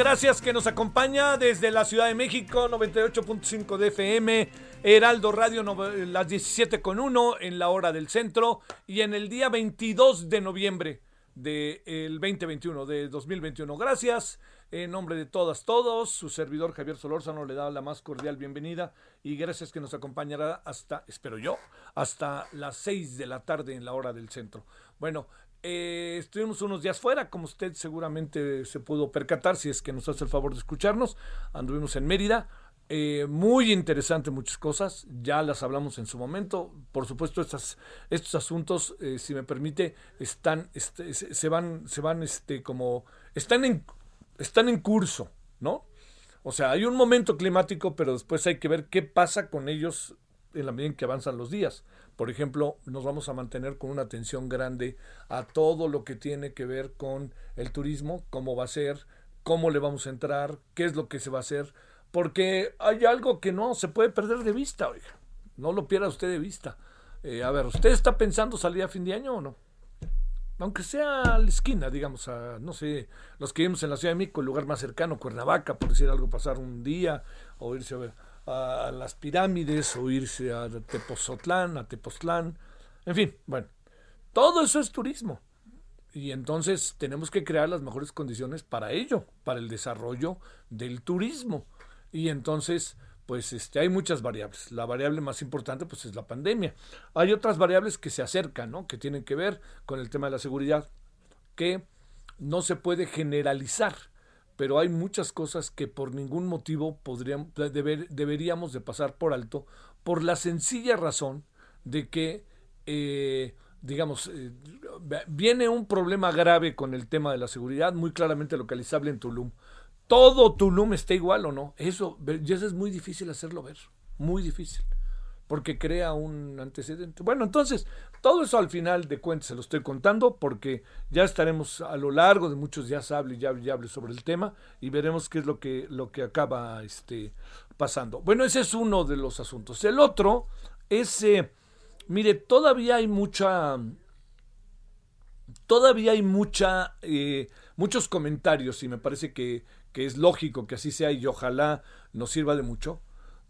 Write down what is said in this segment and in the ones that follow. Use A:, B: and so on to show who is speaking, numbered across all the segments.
A: Gracias que nos acompaña desde la Ciudad de México, 98.5 de FM, Heraldo Radio, las 17 con 1 en la hora del centro y en el día 22 de noviembre del 2021, de 2021. Gracias, en nombre de todas, todos, su servidor Javier Solórzano le da la más cordial bienvenida y gracias que nos acompañará hasta, espero yo, hasta las 6 de la tarde en la hora del centro. Bueno, eh, estuvimos unos días fuera, como usted seguramente se pudo percatar, si es que nos hace el favor de escucharnos. Anduvimos en Mérida. Eh, muy interesante muchas cosas, ya las hablamos en su momento. Por supuesto, estos asuntos, eh, si me permite, están, este, se, van, se van, este, como, están en, están en curso, ¿no? O sea, hay un momento climático, pero después hay que ver qué pasa con ellos en la medida en que avanzan los días. Por ejemplo, nos vamos a mantener con una atención grande a todo lo que tiene que ver con el turismo, cómo va a ser, cómo le vamos a entrar, qué es lo que se va a hacer, porque hay algo que no se puede perder de vista, oiga. No lo pierda usted de vista. Eh, a ver, ¿usted está pensando salir a fin de año o no? Aunque sea a la esquina, digamos, a, no sé, los que vivimos en la Ciudad de México, el lugar más cercano, Cuernavaca, por decir algo, pasar un día o irse a ver a las pirámides o irse a Tepozotlán, a Tepoztlán, en fin, bueno, todo eso es turismo. Y entonces tenemos que crear las mejores condiciones para ello, para el desarrollo del turismo. Y entonces, pues este, hay muchas variables. La variable más importante pues es la pandemia. Hay otras variables que se acercan, ¿no? que tienen que ver con el tema de la seguridad, que no se puede generalizar pero hay muchas cosas que por ningún motivo podrían, deberíamos de pasar por alto por la sencilla razón de que, eh, digamos, eh, viene un problema grave con el tema de la seguridad, muy claramente localizable en Tulum. Todo Tulum está igual o no. Eso, eso es muy difícil hacerlo ver, muy difícil porque crea un antecedente. Bueno, entonces, todo eso al final de cuentas se lo estoy contando porque ya estaremos a lo largo de muchos días hable y hable y hable sobre el tema y veremos qué es lo que, lo que acaba este, pasando. Bueno, ese es uno de los asuntos. El otro es, eh, mire, todavía hay mucha, todavía hay mucha, eh, muchos comentarios y me parece que, que es lógico que así sea y ojalá nos sirva de mucho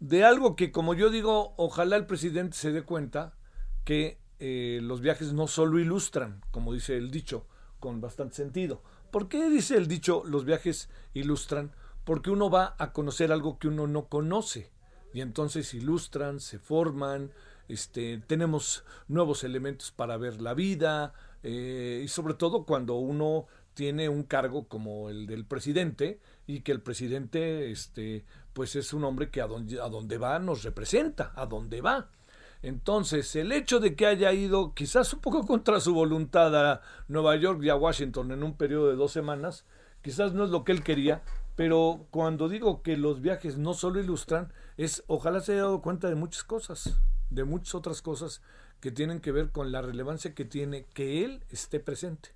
A: de algo que, como yo digo, ojalá el presidente se dé cuenta que eh, los viajes no solo ilustran, como dice el dicho, con bastante sentido. ¿Por qué dice el dicho los viajes ilustran? Porque uno va a conocer algo que uno no conoce. Y entonces ilustran, se forman, este, tenemos nuevos elementos para ver la vida, eh, y sobre todo cuando uno tiene un cargo como el del presidente y que el presidente este, pues es un hombre que a donde, a donde va nos representa, a donde va. Entonces, el hecho de que haya ido quizás un poco contra su voluntad a Nueva York y a Washington en un periodo de dos semanas, quizás no es lo que él quería, Pero cuando digo que los viajes no solo ilustran, es ojalá se haya dado cuenta de muchas cosas, de muchas otras cosas que tienen que ver con la relevancia que tiene que él esté presente,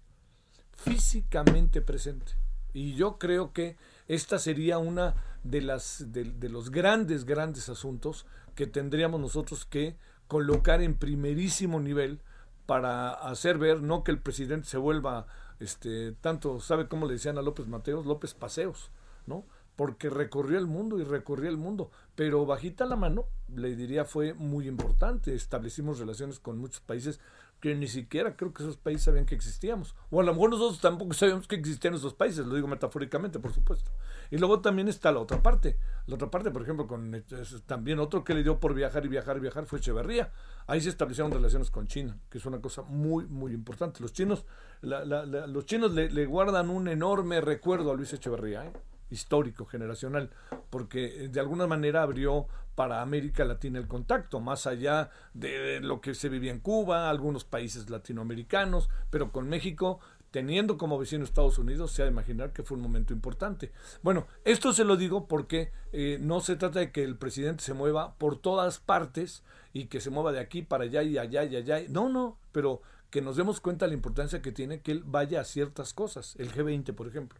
A: físicamente presente. Y yo creo que esta sería una de las de, los grandes, grandes asuntos que tendríamos nosotros que colocar en primerísimo nivel para hacer ver no que el presidente se vuelva este tanto sabe cómo le decían a López Mateos López Paseos no porque recorrió el mundo y recorrió el mundo pero bajita la mano le diría fue muy importante. Establecimos relaciones con muchos países que ni siquiera creo que esos países sabían que existíamos. O a lo mejor nosotros tampoco sabíamos que existían esos países, lo digo metafóricamente, por supuesto. Y luego también está la otra parte. La otra parte, por ejemplo, con también otro que le dio por viajar y viajar y viajar fue Echeverría. Ahí se establecieron relaciones con China, que es una cosa muy, muy importante. Los chinos, los chinos le, le, guardan un enorme recuerdo a Luis Echeverría. ¿eh? histórico, generacional, porque eh, de alguna manera abrió para América Latina el contacto, más allá de lo que se vivía en Cuba, algunos países latinoamericanos, pero con México, teniendo como vecino Estados Unidos, se ha de imaginar que fue un momento importante. Bueno, esto se lo digo porque eh, no se trata de que el presidente se mueva por todas partes y que se mueva de aquí para allá y allá y allá. No, no, pero que nos demos cuenta de la importancia que tiene que él vaya a ciertas cosas, el G20, por ejemplo.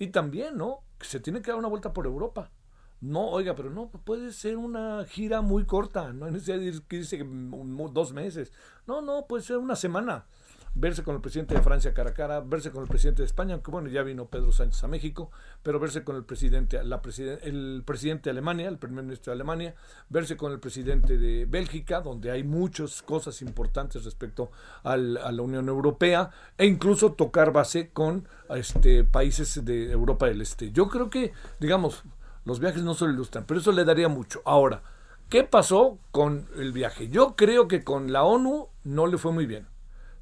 A: Y también, ¿no? Se tiene que dar una vuelta por Europa. No, oiga, pero no, puede ser una gira muy corta, no hay necesidad de dice dos meses. No, no, puede ser una semana verse con el presidente de Francia cara a cara, verse con el presidente de España, aunque bueno, ya vino Pedro Sánchez a México, pero verse con el presidente, la el presidente de Alemania, el primer ministro de Alemania, verse con el presidente de Bélgica, donde hay muchas cosas importantes respecto al, a la Unión Europea, e incluso tocar base con este, países de Europa del Este. Yo creo que, digamos, los viajes no se lo ilustran, pero eso le daría mucho. Ahora, ¿qué pasó con el viaje? Yo creo que con la ONU no le fue muy bien.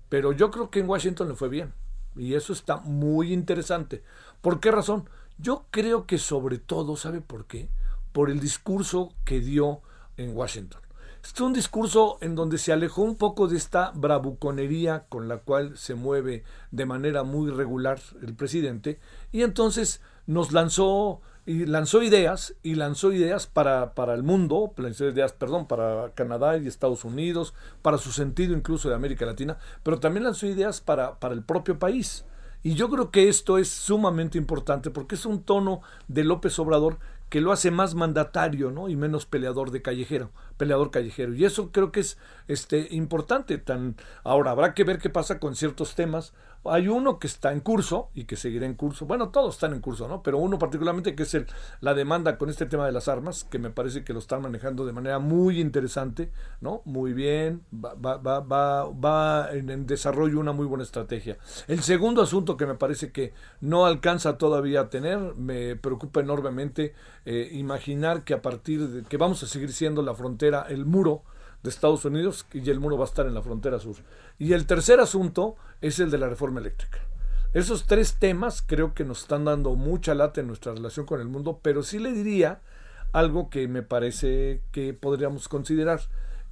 A: Pero yo creo que en Washington le fue bien. Y eso está muy interesante. ¿Por qué razón? Yo creo que sobre todo, ¿sabe por qué? Por el discurso que dio en Washington. Es un discurso en donde se alejó un poco de esta bravuconería con la cual se mueve de manera muy regular el presidente y entonces nos lanzó y lanzó ideas y lanzó ideas para, para el mundo, lanzó ideas, perdón, para Canadá y Estados Unidos, para su sentido incluso de América Latina, pero también lanzó ideas para, para el propio país. Y yo creo que esto es sumamente importante porque es un tono de López Obrador que lo hace más mandatario, ¿no? Y menos peleador de callejero, peleador callejero. Y eso creo que es este importante. Tan ahora habrá que ver qué pasa con ciertos temas. Hay uno que está en curso y que seguirá en curso. Bueno, todos están en curso, ¿no? Pero uno particularmente que es el, la demanda con este tema de las armas, que me parece que lo están manejando de manera muy interesante, ¿no? Muy bien, va, va, va, va, va en, desarrollo una muy buena estrategia. El segundo asunto que me parece que no alcanza todavía a tener, me preocupa enormemente eh, imaginar que a partir de que vamos a seguir siendo la frontera, el muro, de Estados Unidos y el muro va a estar en la frontera sur. Y el tercer asunto es el de la reforma eléctrica. Esos tres temas creo que nos están dando mucha lata en nuestra relación con el mundo, pero sí le diría algo que me parece que podríamos considerar.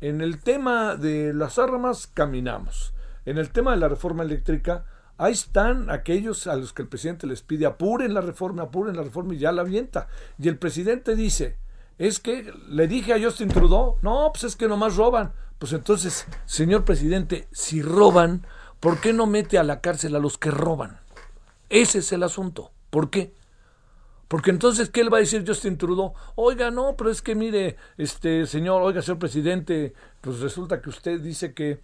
A: En el tema de las armas caminamos. En el tema de la reforma eléctrica, ahí están aquellos a los que el presidente les pide apuren la reforma, apuren la reforma y ya la avienta. Y el presidente dice, es que le dije a Justin Trudeau, no, pues es que nomás roban. Pues entonces, señor presidente, si roban, ¿por qué no mete a la cárcel a los que roban? Ese es el asunto. ¿Por qué? Porque entonces, ¿qué le va a decir Justin Trudeau? Oiga, no, pero es que mire, este señor, oiga, señor presidente, pues resulta que usted dice que,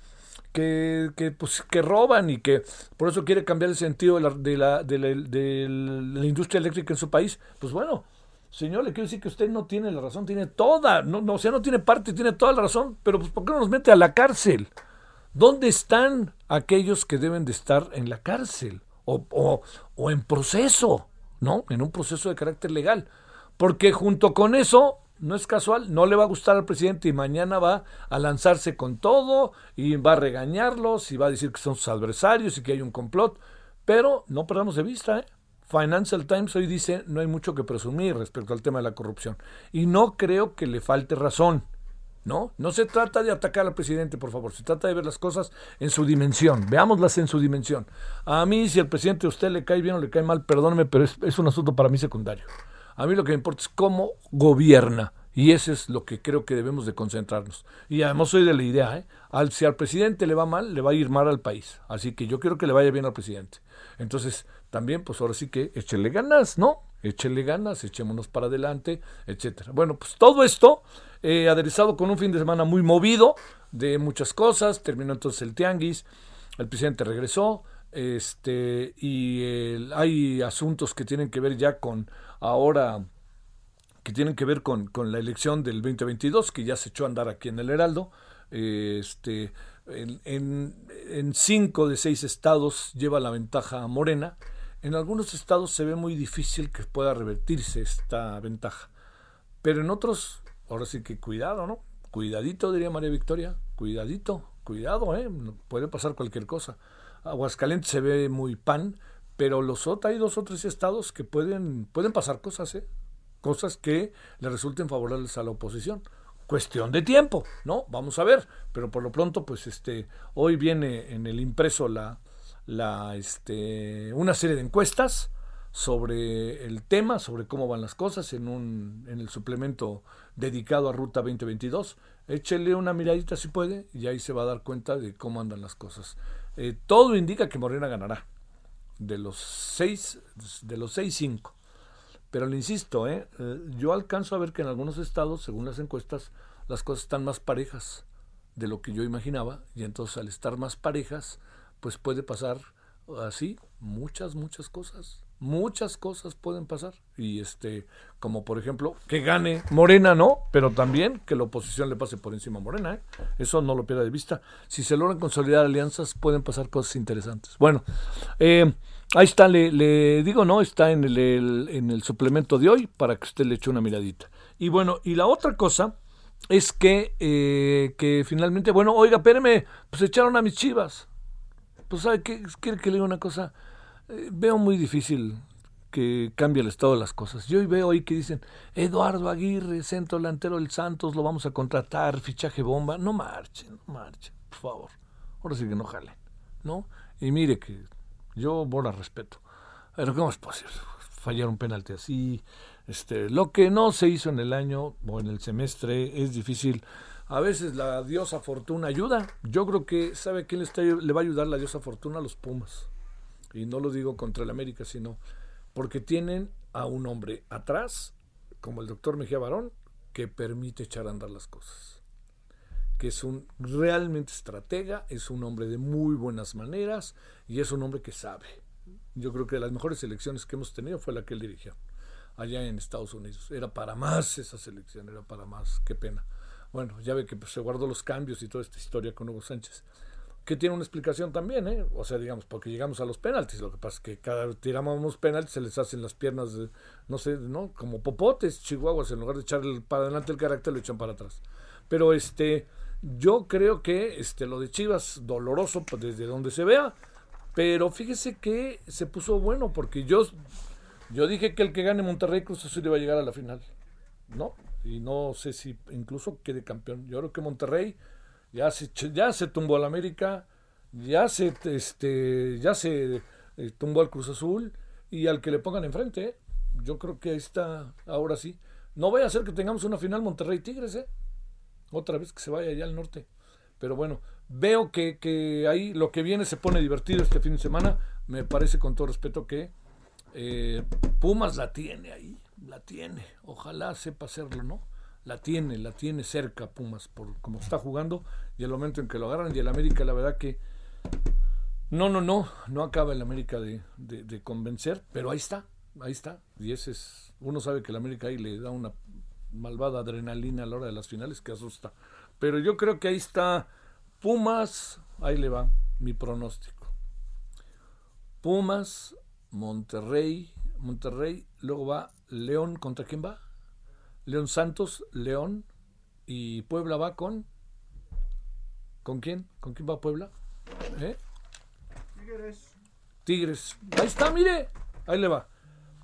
A: que, que, pues, que roban y que por eso quiere cambiar el sentido de la, de la, de la, de la industria eléctrica en su país. Pues bueno, Señor, le quiero decir que usted no tiene la razón, tiene toda, no, o sea, no tiene parte, tiene toda la razón, pero pues ¿por qué no nos mete a la cárcel? ¿Dónde están aquellos que deben de estar en la cárcel o, o, o en proceso, ¿no? En un proceso de carácter legal. Porque junto con eso, no es casual, no le va a gustar al presidente y mañana va a lanzarse con todo y va a regañarlos y va a decir que son sus adversarios y que hay un complot. Pero no perdamos de vista, ¿eh? Financial Times hoy dice no hay mucho que presumir respecto al tema de la corrupción. Y no creo que le falte razón. ¿no? No se trata de atacar al presidente, por favor, se trata de ver las cosas en su dimensión, veámoslas en su dimensión. A mí, si el presidente a usted le cae bien o le cae mal, perdóneme, pero es, un asunto para mí secundario. A mí lo que me importa es cómo gobierna. Y eso es lo que creo que debemos de concentrarnos. Y además soy de la idea, ¿eh? Al, si al presidente le va mal, le va a ir mal al país. Así que yo quiero que le vaya bien al presidente. Entonces, también, pues ahora sí que échele ganas, ¿no? Échele ganas, echémonos para adelante, etcétera. Bueno, pues todo esto eh, aderezado con un fin de semana muy movido de muchas cosas. Terminó entonces el tianguis, el presidente regresó, este, y hay asuntos que tienen que ver ya con ahora que tienen que ver con, con, la elección del 2022, que ya se echó a andar aquí en el Heraldo. Este, en, en, cinco de seis estados lleva la ventaja Morena. En algunos estados se ve muy difícil que pueda revertirse esta ventaja. Pero en otros, ahora sí que cuidado, ¿no? Cuidadito, diría María Victoria. Cuidadito, cuidado, ¿eh? Puede pasar cualquier cosa. Aguascalientes se ve muy pan, pero los otros, hay dos o tres estados que pueden, pueden pasar cosas, ¿eh? cosas que le resulten favorables a la oposición. Cuestión de tiempo, ¿no? Vamos a ver, pero por lo pronto, pues este, hoy viene en el impreso la, la, este, una serie de encuestas sobre el tema, sobre cómo van las cosas en, un, en el suplemento dedicado a Ruta 2022. Échele una miradita si puede y ahí se va a dar cuenta de cómo andan las cosas. Eh, todo indica que Morena ganará. De los seis, de los seis, cinco. Pero le insisto, ¿eh? ¿eh? yo alcanzo a ver que en algunos estados, según las encuestas, las cosas están más parejas de lo que yo imaginaba. Y entonces al estar más parejas, pues puede pasar así muchas, muchas cosas. Muchas cosas pueden pasar. Y este, como por ejemplo, que gane Morena, ¿no? Pero también que la oposición le pase por encima a Morena, ¿eh? Eso no lo pierda de vista. Si se logran consolidar alianzas, pueden pasar cosas interesantes. Bueno, eh, Ahí está, le, digo, ¿no? Está en el, en el suplemento de hoy para que usted le eche una miradita. Y bueno, y la otra cosa es que, eh, que finalmente, bueno, oiga, espéreme, pues echaron a mis chivas. Pues, ¿sabe qué? ¿Quiere que le una cosa? Eh, veo muy difícil que cambie el estado de las cosas. Yo hoy veo ahí que dicen, Eduardo Aguirre, centro delantero del Santos, lo vamos a contratar, fichaje bomba. No marchen, no marchen, por favor. Ahora sí que no jalen, ¿no? Y mire que yo, bueno, respeto. Pero ¿cómo es posible? Fallar un penalti así. Este, lo que no se hizo en el año o en el semestre es difícil. A veces la diosa Fortuna ayuda. Yo creo que, ¿sabe quién le, le va a ayudar la diosa Fortuna? A los Pumas. Y no lo digo contra el América, sino porque tienen a un hombre atrás, como el doctor Mejía Barón, que permite echar a andar las cosas que es un realmente estratega, es un hombre de muy buenas maneras y es un hombre que sabe. Yo creo que las mejores elecciones que hemos tenido fue la que él dirigió allá en Estados Unidos. Era para más esa selección, era para más, qué pena. Bueno, ya ve que pues, se guardó los cambios y toda esta historia con Hugo Sánchez, que tiene una explicación también, ¿eh? O sea, digamos, porque llegamos a los penaltis, lo que pasa es que cada vez tiramos penaltis se les hacen las piernas, de, no sé, ¿no? Como popotes, chihuahuas, en lugar de echar para adelante el carácter, lo echan para atrás. Pero este, yo creo que este, lo de Chivas, doloroso pues, desde donde se vea, pero fíjese que se puso bueno, porque yo, yo dije que el que gane Monterrey Cruz Azul iba a llegar a la final, ¿no? Y no sé si incluso quede campeón. Yo creo que Monterrey ya se, ya se tumbó al América, ya se, este, ya se eh, tumbó al Cruz Azul y al que le pongan enfrente, ¿eh? yo creo que ahí está, ahora sí. No vaya a ser que tengamos una final Monterrey Tigres, ¿eh? otra vez que se vaya allá al norte. Pero bueno, veo que, que ahí lo que viene se pone divertido este fin de semana. Me parece con todo respeto que eh, Pumas la tiene ahí, la tiene. Ojalá sepa hacerlo, ¿no? La tiene, la tiene cerca Pumas por como está jugando y el momento en que lo agarran. Y el América, la verdad que no, no, no, no acaba el América de, de, de convencer, pero ahí está, ahí está. Y ese es, uno sabe que el América ahí le da una malvada adrenalina a la hora de las finales que asusta. Pero yo creo que ahí está Pumas, ahí le va mi pronóstico. Pumas, Monterrey, Monterrey, luego va León, ¿contra quién va? León Santos, León y Puebla va con ¿Con quién? ¿Con quién va Puebla? ¿Eh? Tigres. Tigres. Ahí está, mire. Ahí le va.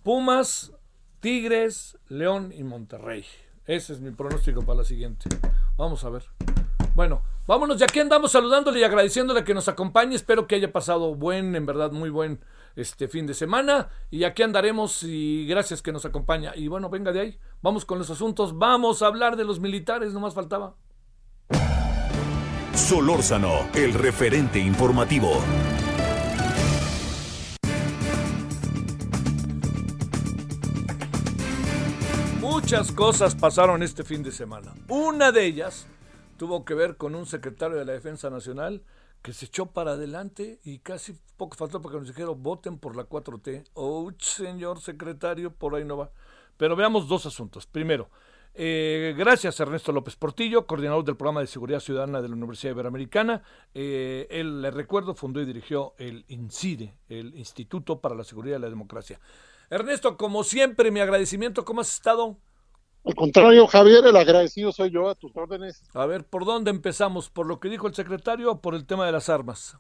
A: Pumas, Tigres, León y Monterrey. Ese es mi pronóstico para la siguiente. Vamos a ver. Bueno, vámonos, ya aquí andamos saludándole y agradeciéndole que nos acompañe. Espero que haya pasado buen, en verdad, muy buen este fin de semana. Y aquí andaremos y gracias que nos acompaña. Y bueno, venga de ahí. Vamos con los asuntos. Vamos a hablar de los militares, no más faltaba.
B: Solórzano, el referente informativo.
A: Muchas cosas pasaron este fin de semana. Una de ellas tuvo que ver con un secretario de la Defensa Nacional que se echó para adelante y casi poco faltó para que nos dijeron voten por la 4T. Oh, señor secretario, por ahí no va. Pero veamos dos asuntos. Primero, eh, gracias Ernesto López Portillo, coordinador del programa de seguridad ciudadana de la Universidad Iberoamericana. Eh, él, le recuerdo, fundó y dirigió el INCIDE, el Instituto para la Seguridad y la Democracia. Ernesto, como siempre, mi agradecimiento. ¿Cómo has estado?
C: Al contrario, Javier, el agradecido soy yo a tus órdenes.
A: A ver, ¿por dónde empezamos? ¿Por lo que dijo el secretario o por el tema de las armas?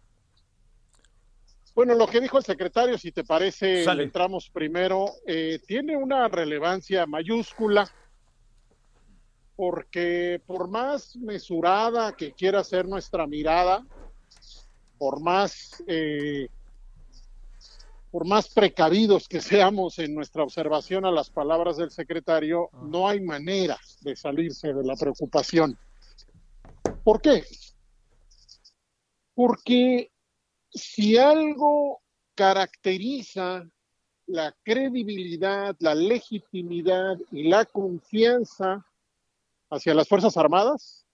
C: Bueno, lo que dijo el secretario, si te parece, entramos primero, eh, tiene una relevancia mayúscula, porque por más mesurada que quiera ser nuestra mirada, por más eh, por más precavidos que seamos en nuestra observación a las palabras del secretario, ah. no hay manera de salirse de la preocupación. ¿Por qué? Porque si algo caracteriza la credibilidad, la legitimidad y la confianza hacia las Fuerzas Armadas,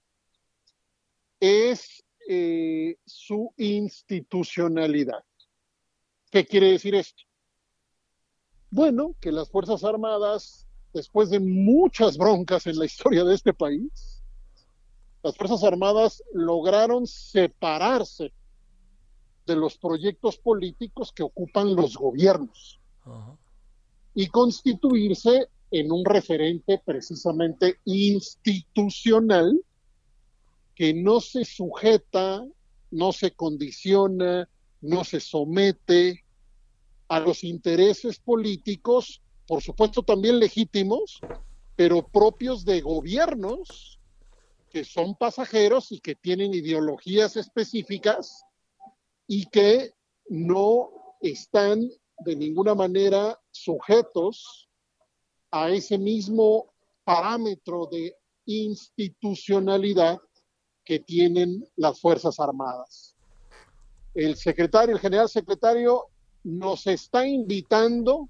C: es eh, su institucionalidad. ¿Qué quiere decir esto? Bueno, que las Fuerzas Armadas, después de muchas broncas en la historia de este país, las Fuerzas Armadas lograron separarse de los proyectos políticos que ocupan los gobiernos y constituirse en un referente precisamente institucional que no se sujeta, no se condiciona, no se somete a los intereses políticos, por supuesto también legítimos, pero propios de gobiernos que son pasajeros y que tienen ideologías específicas y que no están de ninguna manera sujetos a ese mismo parámetro de institucionalidad que tienen las Fuerzas Armadas. El secretario, el general secretario, nos está invitando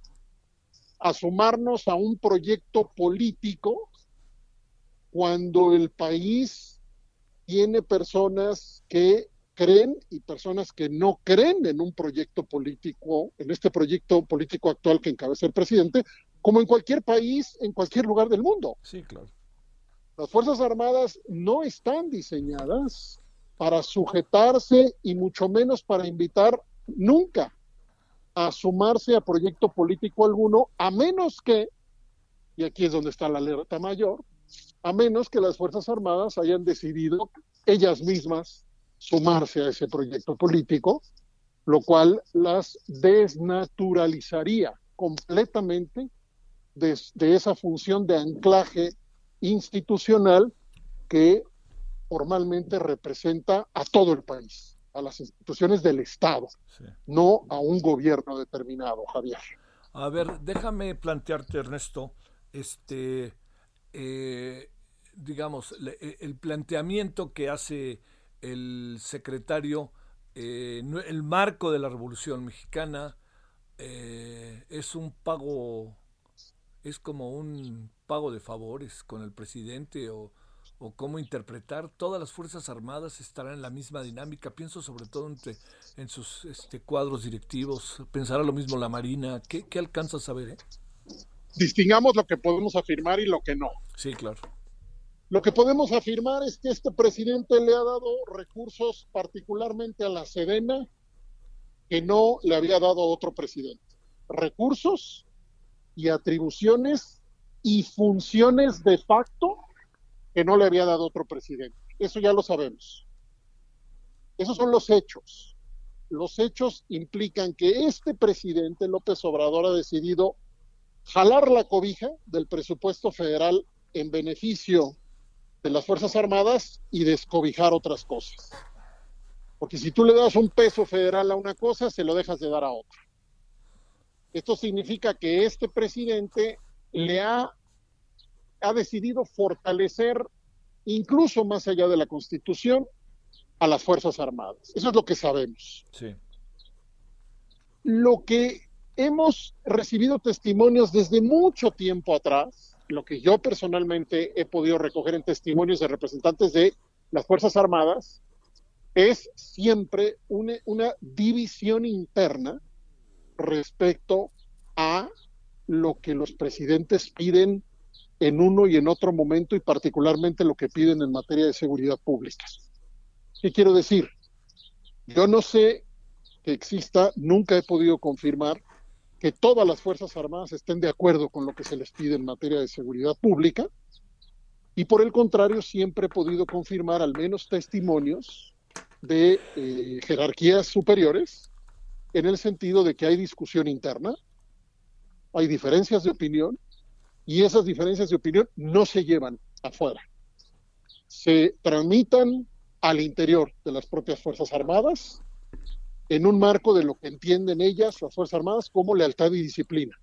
C: a sumarnos a un proyecto político cuando el país tiene personas que creen y personas que no creen en un proyecto político, en este proyecto político actual que encabeza el presidente, como en cualquier país, en cualquier lugar del mundo.
A: Sí, claro.
C: Las Fuerzas Armadas no están diseñadas para sujetarse y mucho menos para invitar nunca a sumarse a proyecto político alguno, a menos que, y aquí es donde está la alerta mayor, a menos que las Fuerzas Armadas hayan decidido ellas mismas sumarse a ese proyecto político, lo cual las desnaturalizaría completamente de, de esa función de anclaje institucional que formalmente representa a todo el país, a las instituciones del Estado, no a un gobierno determinado, Javier.
A: A ver, déjame plantearte, Ernesto, este, eh, digamos, eh, el planteamiento que hace el secretario, eh, el marco de la Revolución Mexicana es un pago, es como un pago de favores con el presidente o, o cómo interpretar, todas las Fuerzas Armadas estarán en la misma dinámica. Pienso sobre todo en sus este, cuadros directivos. Pensará lo mismo la Marina. ¿Qué, qué alcanzas a ver? Eh?
C: Distingamos lo que podemos afirmar y lo que no.
A: Sí, claro.
C: Lo que podemos afirmar es que este presidente le ha dado recursos particularmente a la Sedena que no le había dado otro presidente. Recursos y atribuciones y funciones de facto que no le había dado otro presidente. Eso ya lo sabemos. Esos son los hechos. Los hechos implican que este presidente López Obrador ha decidido jalar la cobija del presupuesto federal en beneficio de las Fuerzas Armadas y descobijar otras cosas. Porque si tú le das un peso federal a una cosa, se lo dejas de dar a otra. Esto significa que este presidente le ha, ha decidido fortalecer, incluso más allá de la Constitución, a las Fuerzas Armadas. Eso es lo que sabemos.
A: Sí.
C: Lo que hemos recibido testimonios desde mucho tiempo atrás, lo que yo personalmente he podido recoger en testimonios de representantes de las Fuerzas Armadas, es siempre una, una división interna respecto a lo que los presidentes piden en uno y en otro momento y particularmente lo que piden en materia de seguridad pública. ¿Qué quiero decir? Yo no sé que exista, nunca he podido confirmar que todas las Fuerzas Armadas estén de acuerdo con lo que se les pide en materia de seguridad pública y por el contrario siempre he podido confirmar al menos testimonios de eh, jerarquías superiores en el sentido de que hay discusión interna, hay diferencias de opinión y esas diferencias de opinión no se llevan afuera. Se tramitan al interior de las propias Fuerzas Armadas en un marco de lo que entienden ellas, las Fuerzas Armadas, como lealtad y disciplina.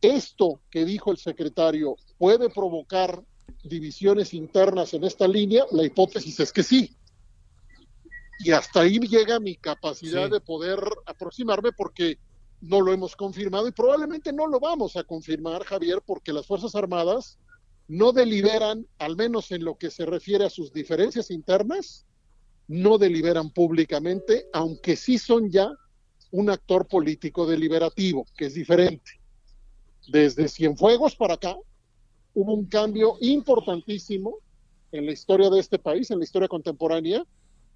C: Esto que dijo el secretario puede provocar divisiones internas en esta línea, la hipótesis es que sí. Y hasta ahí llega mi capacidad
A: Sí.
C: de poder aproximarme porque no lo hemos confirmado y probablemente no lo vamos a confirmar, Javier, porque las Fuerzas Armadas no deliberan, al menos en lo que se refiere a sus diferencias internas, no deliberan públicamente, aunque sí son ya un actor político deliberativo, que es diferente. Desde Cienfuegos para acá, hubo un cambio importantísimo en la historia de este país, en la historia contemporánea,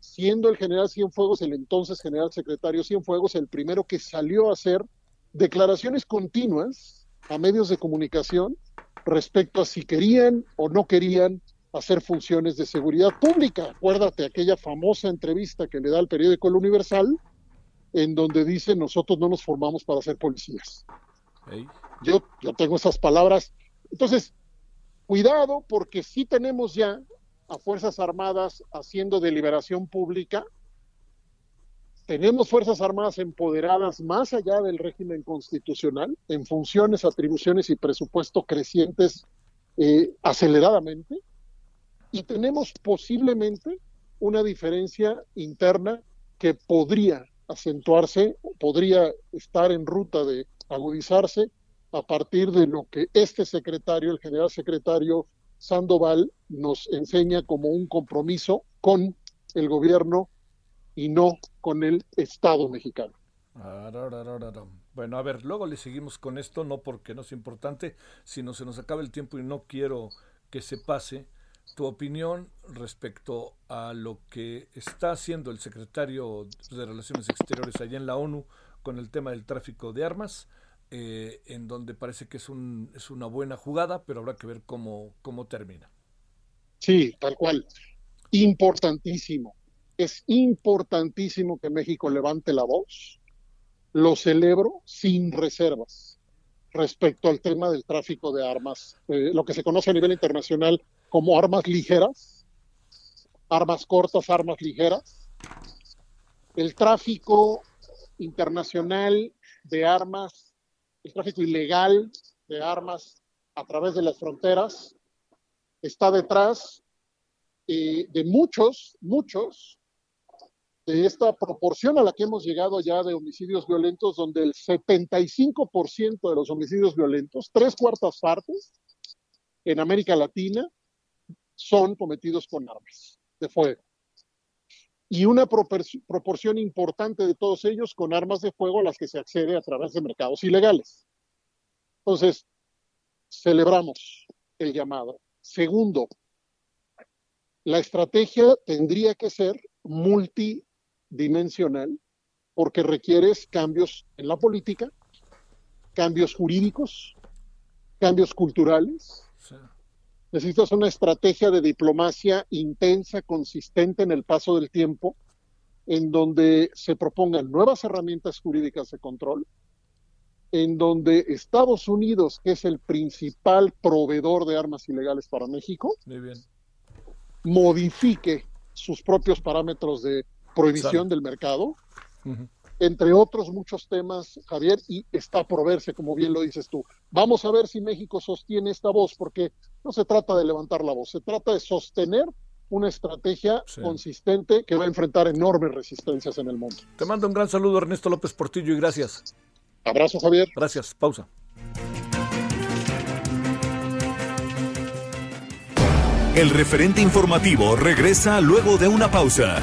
C: siendo el general Cienfuegos, el entonces general secretario Cienfuegos, el primero que salió a hacer declaraciones continuas a medios de comunicación respecto a si querían o no querían hacer funciones de seguridad pública. Acuérdate aquella famosa entrevista que le da al periódico El Universal, en donde dice nosotros no nos formamos para ser policías.
A: Ey.
C: Yo, yo tengo esas palabras. Entonces, cuidado porque sí tenemos ya a Fuerzas Armadas haciendo deliberación pública. Tenemos Fuerzas Armadas empoderadas más allá del régimen constitucional, en funciones, atribuciones y presupuesto crecientes eh, aceleradamente. Y tenemos posiblemente una diferencia interna que podría acentuarse, podría estar en ruta de agudizarse a partir de lo que este secretario, el general secretario Sandoval, nos enseña como un compromiso con el gobierno y no con el Estado mexicano.
A: Bueno, a ver, luego le seguimos con esto, no porque no es importante, sino se nos acaba el tiempo y no quiero que se pase tu opinión respecto a lo que está haciendo el secretario de Relaciones Exteriores allá en la ONU con el tema del tráfico de armas, eh, en donde parece que es, un, es una buena jugada, pero habrá que ver cómo, termina.
C: Sí, tal cual. Importantísimo. Es importantísimo que México levante la voz. Lo celebro sin reservas respecto al tema del tráfico de armas, eh, lo que se conoce a nivel internacional como armas ligeras, armas cortas, armas ligeras. El tráfico internacional de armas, el tráfico ilegal de armas a través de las fronteras, está detrás eh, de muchos, muchos, de esta proporción a la que hemos llegado ya de homicidios violentos, donde el 75% de los homicidios violentos, tres cuartas partes en América Latina, son cometidos con armas de fuego. Y una proporción importante de todos ellos con armas de fuego a las que se accede a través de mercados ilegales. Entonces, celebramos el llamado. Segundo, la estrategia tendría que ser multidimensional porque requieres cambios en la política, cambios jurídicos, cambios culturales. Necesitas una estrategia de diplomacia intensa, consistente en el paso del tiempo, en donde se propongan nuevas herramientas jurídicas de control, en donde Estados Unidos, que es el principal proveedor de armas ilegales para México, modifique sus propios parámetros de prohibición del mercado, entre otros muchos temas, Javier, y está por verse, como bien lo dices tú. Vamos a ver si México sostiene esta voz, porque no se trata de levantar la voz, se trata de sostener una estrategia consistente que va a enfrentar enormes resistencias en el mundo.
A: Te mando un gran saludo, Ernesto López Portillo, y gracias.
C: Abrazo, Javier.
A: Gracias. Pausa.
B: El referente informativo regresa luego de una pausa.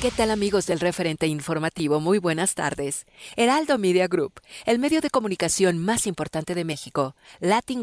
D: ¿Qué tal amigos del referente informativo? Muy buenas tardes. Heraldo Media Group, el medio de comunicación más importante de México. Latin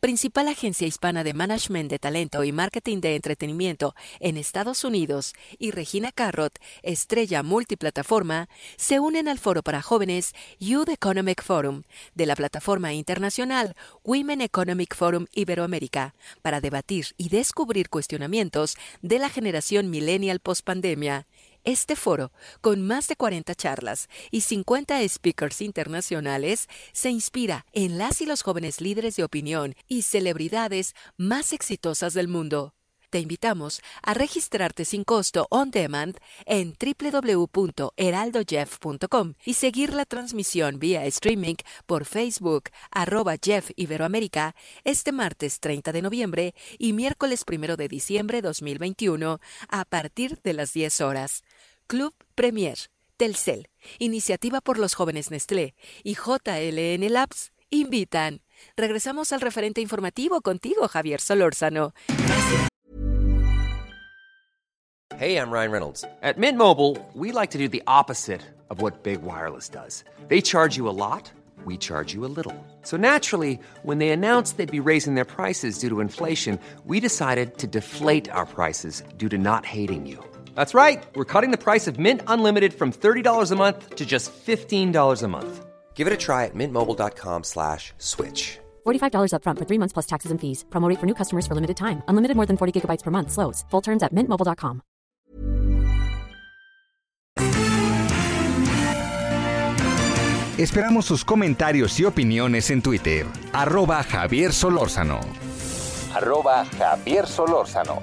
D: principal agencia hispana de management de talento y marketing de entretenimiento en Estados Unidos, y Regina Carrot, estrella multiplataforma, se unen al foro para jóvenes Youth Economic Forum de la plataforma internacional Women Economic Forum Iberoamérica para debatir y descubrir cuestionamientos de la generación millennial post-pandemia este foro, con más de 40 charlas y 50 speakers internacionales, se inspira en las y los jóvenes líderes de opinión y celebridades más exitosas del mundo. Te invitamos a registrarte sin costo on demand en www.heraldojeff.com y seguir la transmisión vía streaming por Facebook arroba Jeff Iberoamérica este martes 30 de noviembre y miércoles 1 de diciembre 2021 a partir de las 10 horas. Club Premier, Telcel, Iniciativa por los Jóvenes Nestlé y JLN Labs invitan. Regresamos al referente informativo contigo, Javier Solórzano.
E: Hey, I'm Ryan Reynolds. At Mint Mobile, we like to do the opposite of what Big Wireless does. They charge you a lot, we charge you a little. So naturally, when they announced they'd be raising their prices due to inflation, we decided to deflate our prices due to not hating you. That's right. We're cutting the price of Mint Unlimited from $30 a month to just $15 a month. Give it a try at mintmobile.com slash switch.
F: $45 up front for three months plus taxes and fees. Promo for new customers for limited time. Unlimited more than 40 gigabytes per month. Slows. Full terms at mintmobile.com.
G: Esperamos sus comentarios y opiniones en Twitter. Arroba Javier Solórzano.
H: Arroba Javier Solórzano.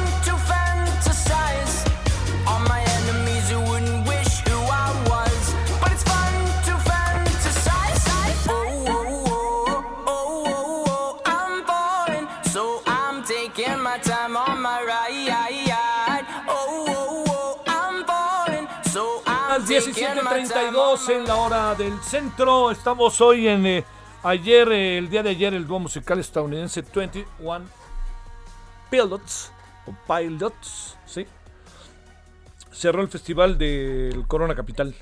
A: 17:32 en la hora del centro. Estamos hoy en eh, ayer, eh, el día de ayer, el dúo musical estadounidense 21 Pilots o Pilots, sí. Cerró el festival del Corona Capital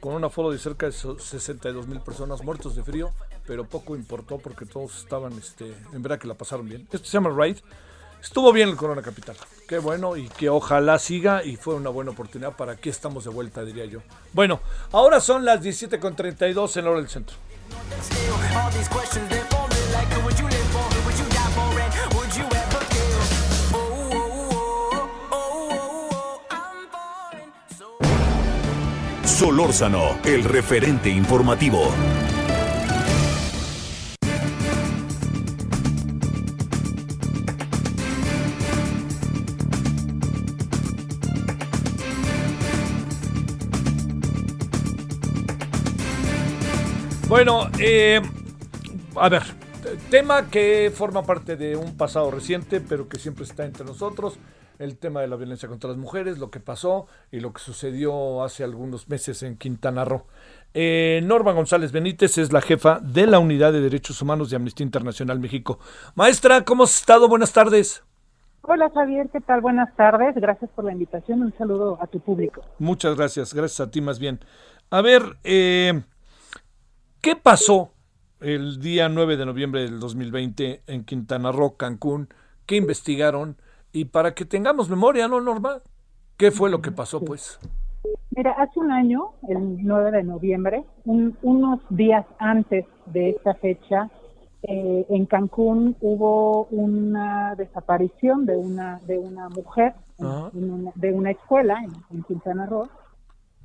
A: con un aforo de cerca de 62 mil personas muertos de frío, pero poco importó porque todos estaban, este, en verdad que la pasaron bien. Esto se llama Ride. Estuvo bien el Corona Capital. Qué bueno y que ojalá siga y fue una buena oportunidad para que estamos de vuelta, diría yo. Bueno, ahora son las 17.32 en la hora del centro.
I: All these questions they
A: Bueno, eh, a ver, tema que forma parte de un pasado reciente, pero que siempre está entre nosotros, el tema de la violencia contra las mujeres, lo que pasó y lo que sucedió hace algunos meses en Quintana Roo. Eh, Norma González Benítez es la jefa de la Unidad de Derechos Humanos de Amnistía Internacional México. Maestra, ¿cómo has estado? Buenas tardes.
J: Hola Javier, ¿qué tal? Buenas tardes. Gracias por la invitación. Un saludo a tu público.
A: Muchas gracias. Gracias a ti más bien. A ver, eh, ¿qué pasó el día 9 de noviembre del 2020 en Quintana Roo, Cancún? ¿Qué investigaron? Y para que tengamos memoria, ¿no, Norma? ¿Qué fue lo que pasó, pues?
J: Mira, hace un año, el 9 de noviembre, unos días antes de esta fecha, eh, en Cancún hubo una desaparición de una de una mujer de una escuela en, Quintana Roo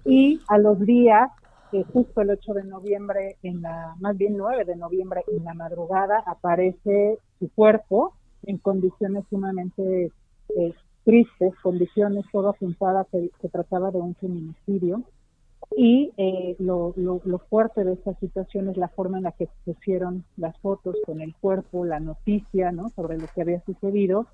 J: y a los días, eh, justo el 8 de noviembre, en la más bien 9 de noviembre en la madrugada aparece su cuerpo en condiciones sumamente eh, tristes condiciones, todo apuntaba que se trataba de un feminicidio. Y eh, lo, lo, fuerte de esta situación es la forma en la que pusieron las fotos con el cuerpo, la noticia ¿no? sobre lo que había sucedido.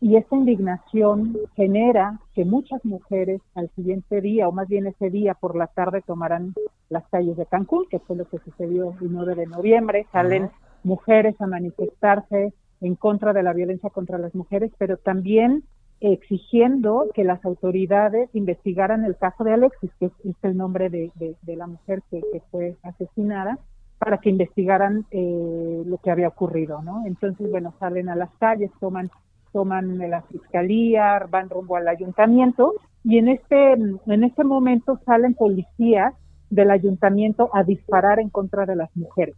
J: Y esta indignación genera que muchas mujeres al siguiente día, o más bien ese día por la tarde, tomarán las calles de Cancún, que fue lo que sucedió el 9 de noviembre. Salen mujeres a manifestarse en contra de la violencia contra las mujeres, pero también exigiendo que las autoridades investigaran el caso de Alexis, que es, el nombre de, la mujer que, fue asesinada, para que investigaran eh, lo que había ocurrido, ¿no? Entonces, bueno, salen a las calles, toman toman la fiscalía, van rumbo al ayuntamiento y en este en este momento salen policías del ayuntamiento a disparar en contra de las mujeres.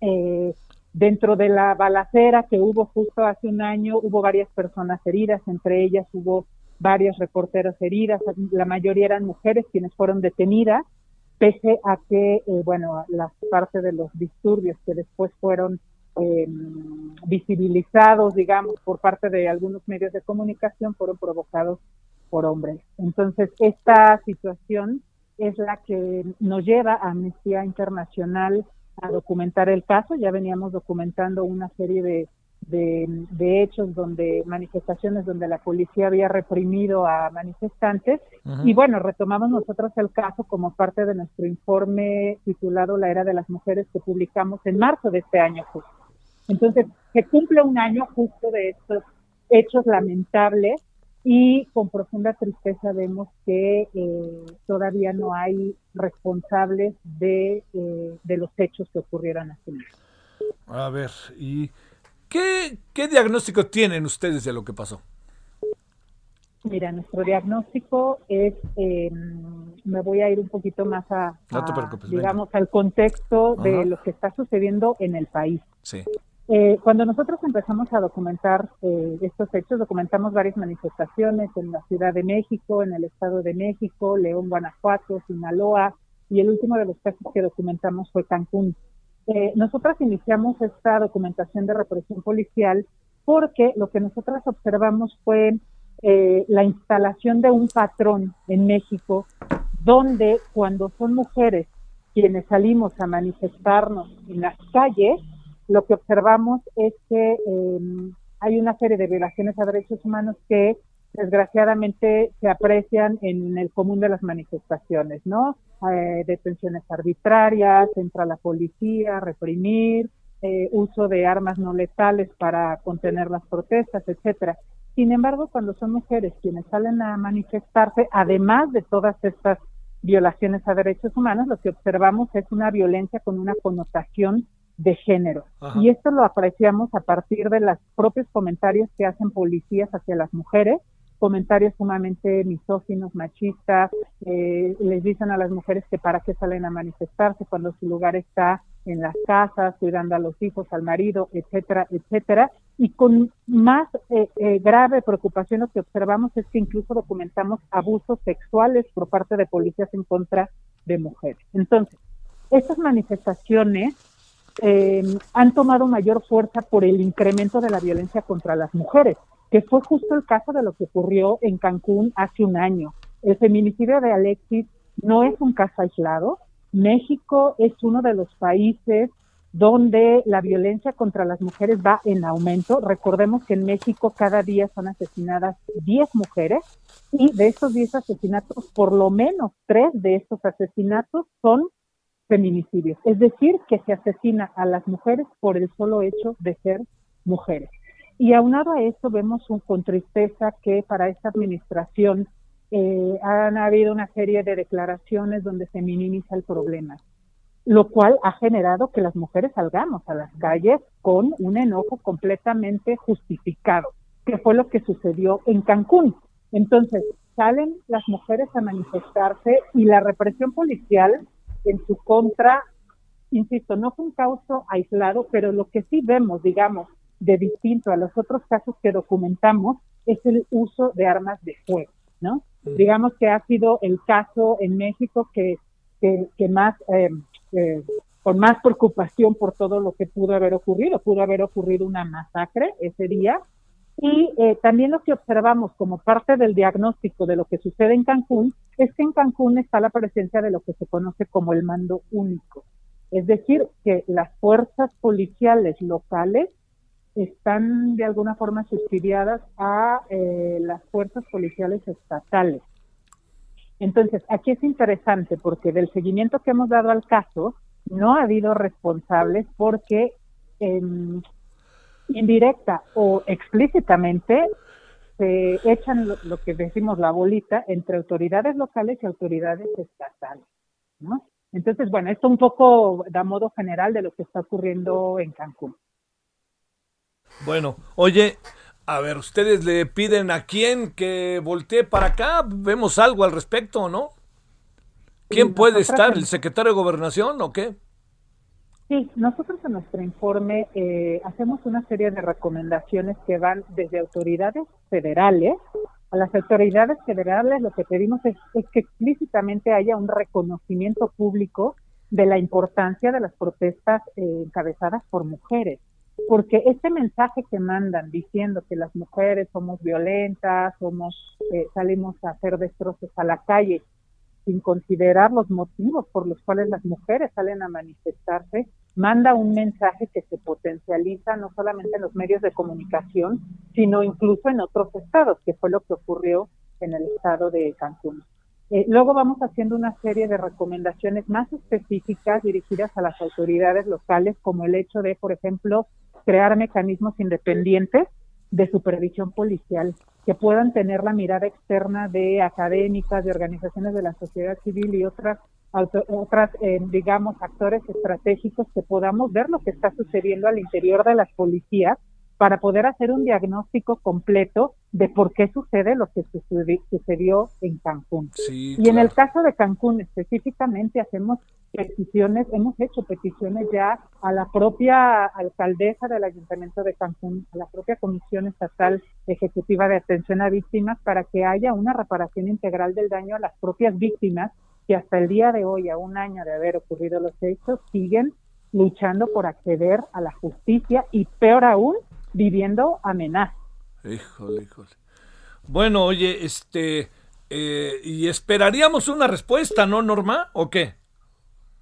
J: Eh, Dentro de la balacera que hubo justo hace un año, hubo varias personas heridas, entre ellas hubo varios reporteros heridas, la mayoría eran mujeres quienes fueron detenidas, pese a que, eh, bueno, la parte de los disturbios que después fueron em, visibilizados, digamos, por parte de algunos medios de comunicación, fueron provocados por hombres. Entonces, esta situación es la que nos lleva a Amnistía Internacional a documentar el caso. Ya veníamos documentando una serie de, de, hechos donde manifestaciones donde la policía había reprimido a manifestantes y bueno retomamos nosotros el caso como parte de nuestro informe titulado La era de las mujeres que publicamos en marzo de este año entonces se cumple un año justo de estos hechos lamentables y con profunda tristeza vemos que eh, todavía no hay responsables de, eh, de los hechos que ocurrieron hace un
A: A ver, ¿y qué, qué diagnóstico tienen ustedes de lo que pasó?
J: Mira, nuestro diagnóstico es, em, me voy a ir un poquito más a, digamos, al contexto de lo que está sucediendo en el país.
A: Sí.
J: Eh, cuando nosotros empezamos a documentar eh, estos hechos, documentamos varias manifestaciones en la Ciudad de México, en el Estado de México, León, Guanajuato, Sinaloa, y el último de los casos que documentamos fue Cancún. Eh, nosotras iniciamos esta documentación de represión policial porque lo que nosotras observamos fue eh, la instalación de un patrón en México donde cuando son mujeres quienes salimos a manifestarnos en las calles, lo que observamos es que em, hay una serie de violaciones a derechos humanos que desgraciadamente se aprecian en el común de las manifestaciones, ¿no? Eh, detenciones arbitrarias, entra la policía, reprimir, eh, uso de armas no letales para contener las protestas, etcétera. Sin embargo, cuando son mujeres quienes salen a manifestarse, además de todas estas violaciones a derechos humanos, lo que observamos es una violencia con una connotación de género. Y esto lo apreciamos a partir de los propios comentarios que hacen policías hacia las mujeres, comentarios sumamente misóginos, machistas, eh, les dicen a las mujeres que para qué salen a manifestarse cuando su lugar está en las casas, cuidando a los hijos, al marido, etcétera, etcétera. Y con más eh, eh, grave preocupación lo que observamos es que incluso documentamos abusos sexuales por parte de policías en contra de mujeres. Entonces, estas manifestaciones eh, han tomado mayor fuerza por el incremento de la violencia contra las mujeres, que fue justo el caso de lo que ocurrió en Cancún hace un año. El feminicidio de Alexis no es un caso aislado. México es uno de los países donde la violencia contra las mujeres va en aumento. Recordemos que en México cada día son asesinadas 10 mujeres y de esos 10 asesinatos, por lo menos 3 de estos asesinatos son feminicidios, es decir, que se asesina a las mujeres por el solo hecho de ser mujeres. Y aunado a eso, vemos un, con tristeza que para esta administración eh, han habido una serie de declaraciones donde se minimiza el problema, lo cual ha generado que las mujeres salgamos a las calles con un enojo completamente justificado, que fue lo que sucedió en Cancún. Entonces, salen las mujeres a manifestarse y la represión policial en su contra, insisto, no fue un caso aislado, pero lo que sí vemos, digamos, de distinto a los otros casos que documentamos es el uso de armas de fuego, ¿no? Digamos que ha sido el caso en México que, que, más, eh, eh, con más preocupación por todo lo que pudo haber ocurrido. Pudo haber ocurrido una masacre ese día. Y eh, también lo que observamos como parte del diagnóstico de lo que sucede en Cancún es que en Cancún está la presencia de lo que se conoce como el mando único. Es decir, que las fuerzas policiales locales están de alguna forma subsidiadas a eh, las fuerzas policiales estatales. Entonces, aquí es interesante porque del seguimiento que hemos dado al caso, no ha habido responsables porque em, indirecta o explícitamente se echan lo, que decimos la bolita entre autoridades locales y autoridades estatales, ¿no? Entonces, bueno, esto un poco da modo general de lo que está ocurriendo en Cancún.
A: Bueno, oye, a ver, ustedes le piden a quién que voltee para acá, vemos algo al respecto, ¿no? ¿Quién puede estar? ¿El secretario de Gobernación o qué?
J: Sí, nosotros en nuestro informe eh, hacemos una serie de recomendaciones que van desde autoridades federales. A las autoridades federales lo que pedimos es, que explícitamente haya un reconocimiento público de la importancia de las protestas eh, encabezadas por mujeres porque este mensaje que mandan diciendo que las mujeres somos violentas, somos eh, salimos a hacer destrozos a la calle sin considerar los motivos por los cuales las mujeres salen a manifestarse, manda un mensaje que se potencializa no solamente en los medios de comunicación, sino incluso en otros estados, que fue lo que ocurrió en el estado de Cancún. Eh, luego vamos haciendo una serie de recomendaciones más específicas dirigidas a las autoridades locales, como el hecho de, por ejemplo, crear mecanismos independientes de supervisión policial que puedan tener la mirada externa de académicas, de organizaciones de la sociedad civil y otras, otras eh, digamos, actores estratégicos que podamos ver lo que está sucediendo al interior de las policías para poder hacer un diagnóstico completo de por qué sucede lo que sucedió en Cancún. y en el caso de Cancún específicamente hacemos peticiones, hemos hecho peticiones ya a la propia alcaldesa del Ayuntamiento de Cancún, a la propia Comisión Estatal Ejecutiva de Atención a Víctimas para que haya una reparación integral del daño a las propias víctimas que hasta el día de hoy, a un año de haber ocurrido los hechos, siguen luchando por acceder a la justicia y peor aún, viviendo amenazas.
A: Híjole, híjole. Bueno, oye, este, eh, y esperaríamos una respuesta, ¿no, Norma? ¿O qué?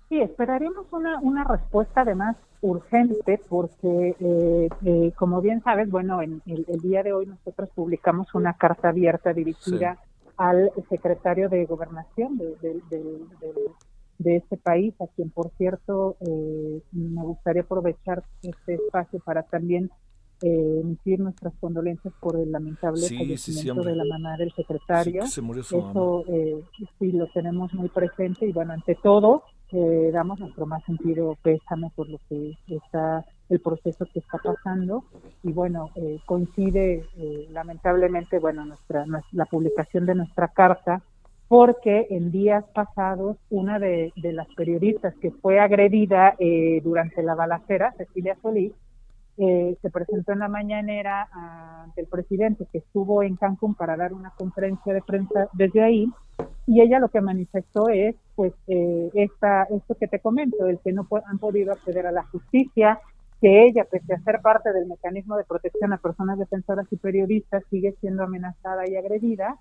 J: Sí, esperaríamos una, una respuesta además urgente porque, eh, eh, como bien sabes, bueno, en el, día de hoy nosotros publicamos una carta abierta dirigida al secretario de Gobernación de, de, este país, a quien, por cierto, me gustaría aprovechar este espacio para también eh, emitir nuestras condolencias por el lamentable fallecimiento de la mamá del secretario. Eso eh, sí lo tenemos muy presente y bueno, ante todo eh, damos nuestro más sentido pésame por lo que está el proceso que está pasando. Y bueno eh, coincide lamentablemente bueno nuestra, la publicación de nuestra carta porque en días pasados una de, de las periodistas que fue agredida durante la balacera, Cecilia Solís, eh, se presentó en la mañanera ante el presidente que estuvo en Cancún para dar una conferencia de prensa desde ahí y ella lo que manifestó es pues eh, esta, esto que te comento, el que no han podido acceder a la justicia, que ella, pese a ser parte del mecanismo de protección a personas defensoras y periodistas, sigue siendo amenazada y agredida.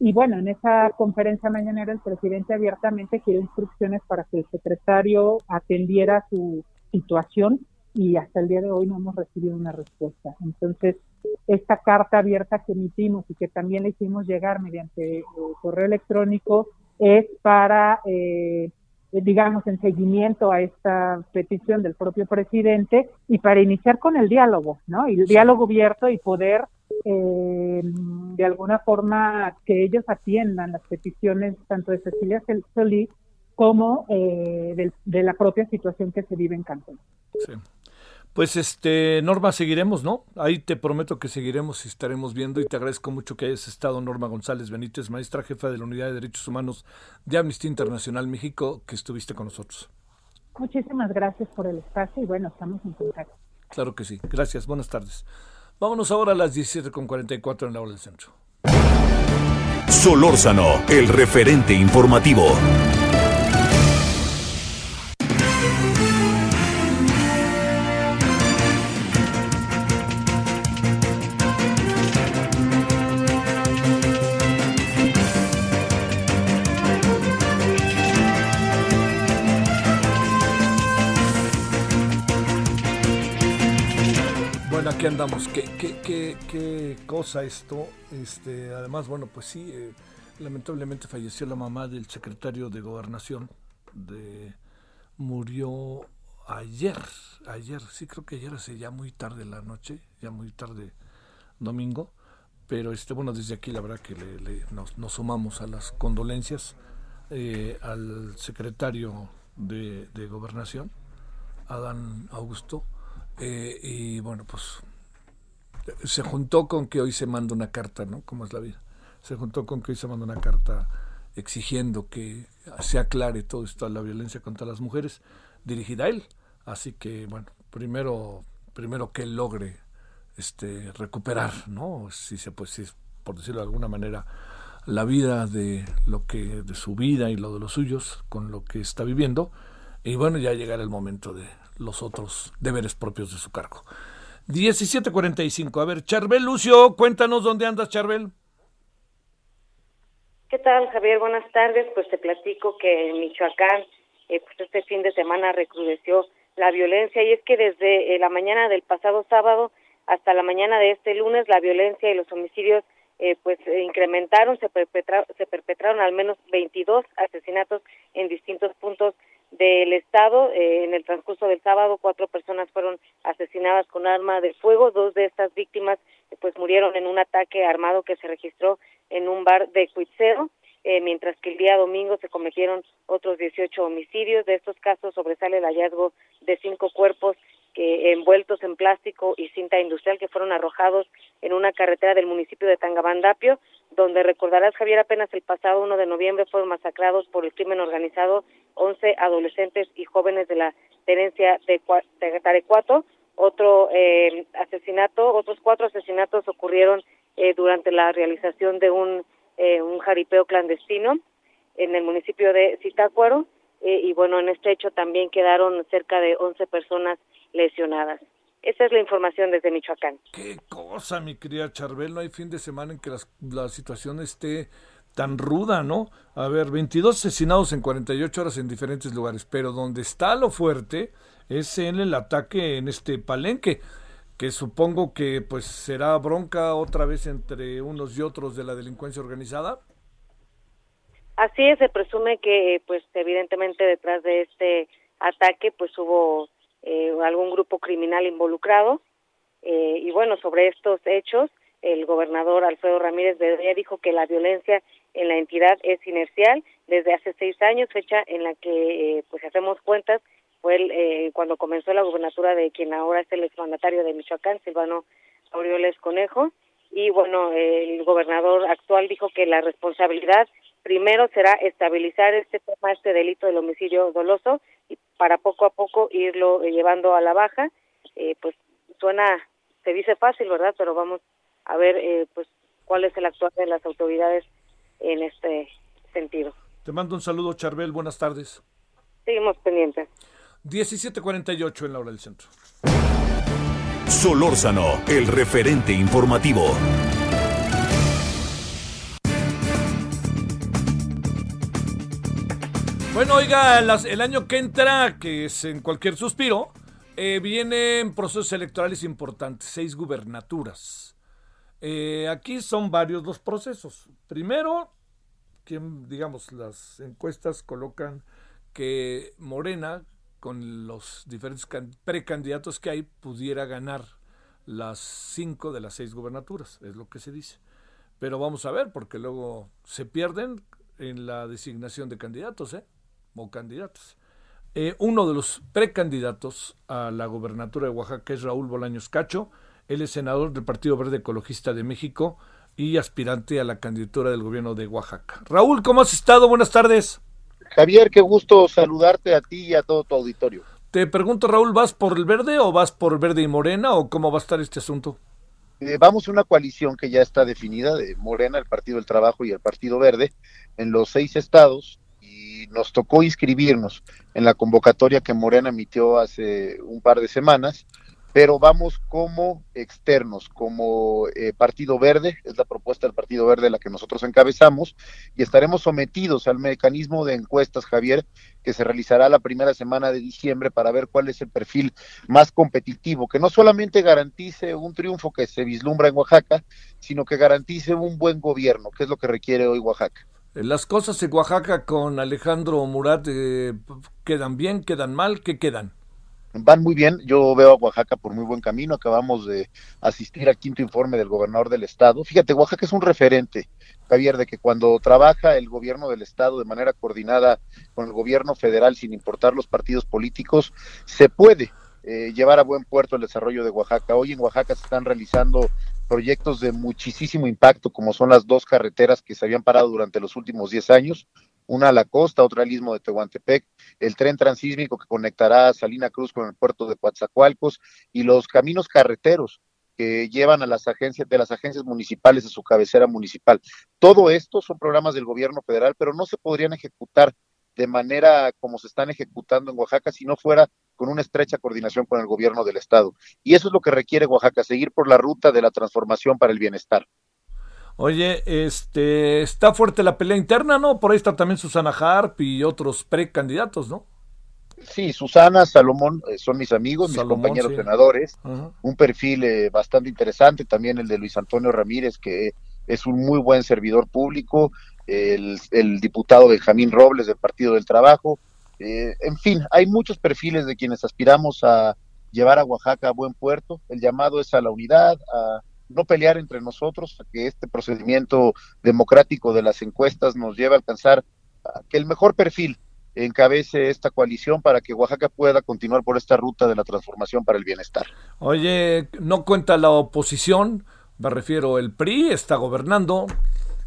J: Y bueno, en esa conferencia mañanera el presidente abiertamente quiere instrucciones para que el secretario atendiera su situación y hasta el día de hoy no hemos recibido una respuesta. Entonces, esta carta abierta que emitimos y que también le hicimos llegar mediante eh, correo electrónico es para eh, eh, digamos, en seguimiento a esta petición del propio presidente y para iniciar con el diálogo, ¿no? Y el diálogo abierto y poder, eh, de alguna forma, que ellos atiendan las peticiones tanto de Cecilia Solís como de, de, la propia situación que se vive en Cancún.
A: Sí. Pues este, Norma, seguiremos, ¿no? Ahí te prometo que seguiremos y estaremos viendo y te agradezco mucho que hayas estado, Norma González Benítez, maestra jefa de la Unidad de Derechos Humanos de Amnistía Internacional México, que estuviste con nosotros.
J: Muchísimas gracias por el espacio y bueno, estamos en contacto.
A: Claro que sí. Gracias. Buenas tardes. Vámonos ahora a las 17.44 en la hora del centro.
B: Solórzano, el referente informativo.
A: Aquí andamos. ¿Qué, qué, qué, cosa esto? Este, además, bueno, pues sí, eh, lamentablemente falleció la mamá del secretario de Gobernación. De, murió ayer, ayer, sí creo que ayer, hace ya muy tarde la noche, ya muy tarde domingo. Pero este, bueno, desde aquí la verdad que le, nos, sumamos a las condolencias eh, al secretario de, de Gobernación, Adán Augusto. Eh, y bueno, pues se juntó con que hoy se manda una carta, ¿no? Como es la vida. Se juntó con que hoy se manda una carta exigiendo que se aclare todo esto la violencia contra las mujeres dirigida a él. Así que, bueno, primero, primero que él logre este, recuperar, ¿no? Si se pues, si, por decirlo de alguna manera, la vida de lo que, de su vida y lo de los suyos con lo que está viviendo. Y bueno, ya llegará el momento de los otros deberes propios de su cargo. 17:45. A ver, Charbel Lucio, cuéntanos dónde andas, Charbel.
K: ¿Qué tal, Javier? Buenas tardes. Pues te platico que en Michoacán, eh, pues este fin de semana recrudeció la violencia y es que desde eh, la mañana del pasado sábado hasta la mañana de este lunes la violencia y los homicidios eh, pues incrementaron, se, se perpetraron al menos 22 asesinatos en distintos puntos del Estado. Eh, en el transcurso del sábado, cuatro personas fueron asesinadas con arma de fuego. Dos de estas víctimas eh, pues murieron en un ataque armado que se registró en un bar de Cuitzeo. Eh, mientras que el día domingo se cometieron otros 18 homicidios. De estos casos sobresale el hallazgo de cinco cuerpos que envueltos en plástico y cinta industrial que fueron arrojados en una carretera del municipio de Tangabandapio, donde recordarás Javier apenas el pasado 1 de noviembre fueron masacrados por el crimen organizado 11 adolescentes y jóvenes de la tenencia de Tarecuato. Otro eh, asesinato, otros cuatro asesinatos ocurrieron eh, durante la realización de un, eh, un jaripeo clandestino en el municipio de Zitácuaro. y bueno, en este hecho también quedaron cerca de 11 personas lesionadas. Esa es la información desde Michoacán.
A: Qué cosa, mi querida Charbel, no hay fin de semana en que la situación esté tan ruda, ¿no? A ver, 22 asesinados en 48 horas en diferentes lugares, pero donde está lo fuerte es en el ataque en este palenque, que supongo que pues será bronca otra vez entre unos y otros de la delincuencia organizada.
K: Así es, se presume que pues evidentemente detrás de este ataque pues hubo eh, algún grupo criminal involucrado. Eh, y bueno, sobre estos hechos, el gobernador Alfredo Ramírez Bedoya dijo que la violencia en la entidad es inercial desde hace seis años, fecha en la que, eh, pues hacemos cuentas, fue el, cuando comenzó la gubernatura de quien ahora es el exmandatario de Michoacán, Silvano Aureoles Conejo. Y bueno, el gobernador actual dijo que la responsabilidad primero será estabilizar este tema, este delito del homicidio doloso, para poco a poco irlo eh, llevando a la baja. Eh, pues suena, se dice fácil, ¿verdad? Pero vamos a ver, eh, pues, cuál es el actuar de las autoridades en este sentido.
A: Te mando un saludo, Charbel. Buenas tardes.
K: Seguimos pendientes.
A: 17:48 en la hora del centro.
B: Solórzano, el referente informativo.
A: Bueno, oiga, el año que entra, que es en cualquier suspiro, eh, vienen procesos electorales importantes, seis gubernaturas. Eh, aquí son varios los procesos. Primero, quien, digamos, las encuestas colocan que Morena, con los diferentes precandidatos que hay, pudiera ganar las cinco de las seis gubernaturas, es lo que se dice. Pero vamos a ver, porque luego se pierden en la designación de candidatos, ¿eh? O candidatas. Eh, uno de los precandidatos a la gobernatura de Oaxaca es Raúl Bolaños Cacho. Él es senador del Partido Verde Ecologista de México y aspirante a la candidatura del gobierno de Oaxaca. Raúl, ¿cómo has estado? Buenas tardes.
L: Javier, qué gusto saludarte a ti y a todo tu auditorio.
A: Te pregunto, Raúl, ¿vas por el verde o vas por verde y morena o cómo va a estar este asunto?
L: Eh, vamos a una coalición que ya está definida de Morena, el Partido del Trabajo y el Partido Verde en los seis estados y nos tocó inscribirnos en la convocatoria que Morena emitió hace un par de semanas pero vamos como externos, como eh, Partido Verde, es la propuesta del Partido Verde la que nosotros encabezamos, y estaremos sometidos al mecanismo de encuestas, Javier, que se realizará la primera semana de diciembre para ver cuál es el perfil más competitivo, que no solamente garantice un triunfo que se vislumbra en Oaxaca, sino que garantice un buen gobierno, que es lo que requiere hoy Oaxaca.
A: Las cosas en Oaxaca con Alejandro Murat eh, quedan bien, quedan mal, ¿qué quedan?
L: van muy bien. Yo veo a Oaxaca por muy buen camino. Acabamos de asistir al quinto informe del gobernador del estado. Fíjate, Oaxaca es un referente, Javier, de que cuando trabaja el gobierno del estado de manera coordinada con el gobierno federal, sin importar los partidos políticos, se puede eh, llevar a buen puerto el desarrollo de Oaxaca. Hoy en Oaxaca se están realizando proyectos de muchísimo impacto, como son las dos carreteras que se habían parado durante los últimos 10 años, una a la costa, otra al istmo de Tehuantepec, el tren transísmico que conectará a Salina Cruz con el puerto de Coatzacoalcos y los caminos carreteros que llevan a las agencias de las agencias municipales a su cabecera municipal. Todo esto son programas del gobierno federal, pero no se podrían ejecutar de manera como se están ejecutando en Oaxaca si no fuera con una estrecha coordinación con el gobierno del estado. Y eso es lo que requiere Oaxaca, seguir por la ruta de la transformación para el bienestar.
A: Oye, este, está fuerte la pelea interna, ¿no? Por ahí está también Susana Harp y otros precandidatos, ¿no?
L: Sí, Susana, Salomón eh, son mis amigos, mis compañeros senadores. Un perfil eh, bastante interesante, también el de Luis Antonio Ramírez, que es un muy buen servidor público, el, diputado Benjamín Robles del Partido del Trabajo. Eh, en fin, hay muchos perfiles de quienes aspiramos a llevar a Oaxaca a buen puerto. El llamado es a la unidad, a no pelear entre nosotros, a que este procedimiento democrático de las encuestas nos lleve a alcanzar que el mejor perfil encabece esta coalición para que Oaxaca pueda continuar por esta ruta de la transformación para el bienestar.
A: Oye, no cuenta la oposición, me refiero, el PRI está gobernando,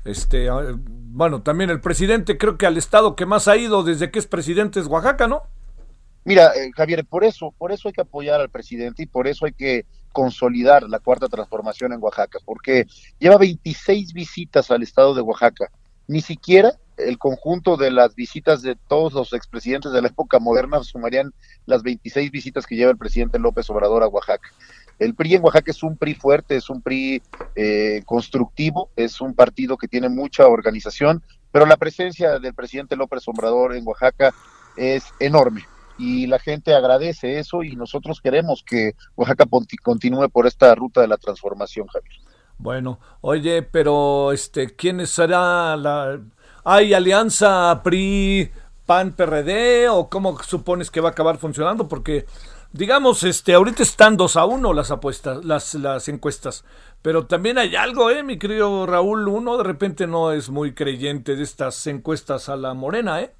A: este, ah, bueno, también el presidente, creo que al estado que más ha ido desde que es presidente es Oaxaca, ¿no?
L: Mira, eh, Javier, por eso, por eso hay que apoyar al presidente y por eso hay que consolidar la cuarta transformación en Oaxaca, porque lleva 26 visitas al estado de Oaxaca. Ni siquiera el conjunto de las visitas de todos los expresidentes de la época moderna sumarían las 26 visitas que lleva el presidente López Obrador a Oaxaca. El PRI en Oaxaca es un PRI fuerte, es un PRI eh, constructivo, es un partido que tiene mucha organización, pero la presencia del presidente López Obrador en Oaxaca es enorme y la gente agradece eso y nosotros queremos que Oaxaca continúe por esta ruta de la transformación, Javier.
A: Bueno, oye, pero este, ¿quién será la hay alianza PRI PAN PRD o cómo supones que va a acabar funcionando? Porque digamos, este, ahorita están dos a uno las apuestas, las, las encuestas, pero también hay algo, eh, mi querido Raúl, uno de repente no es muy creyente de estas encuestas a la morena, eh.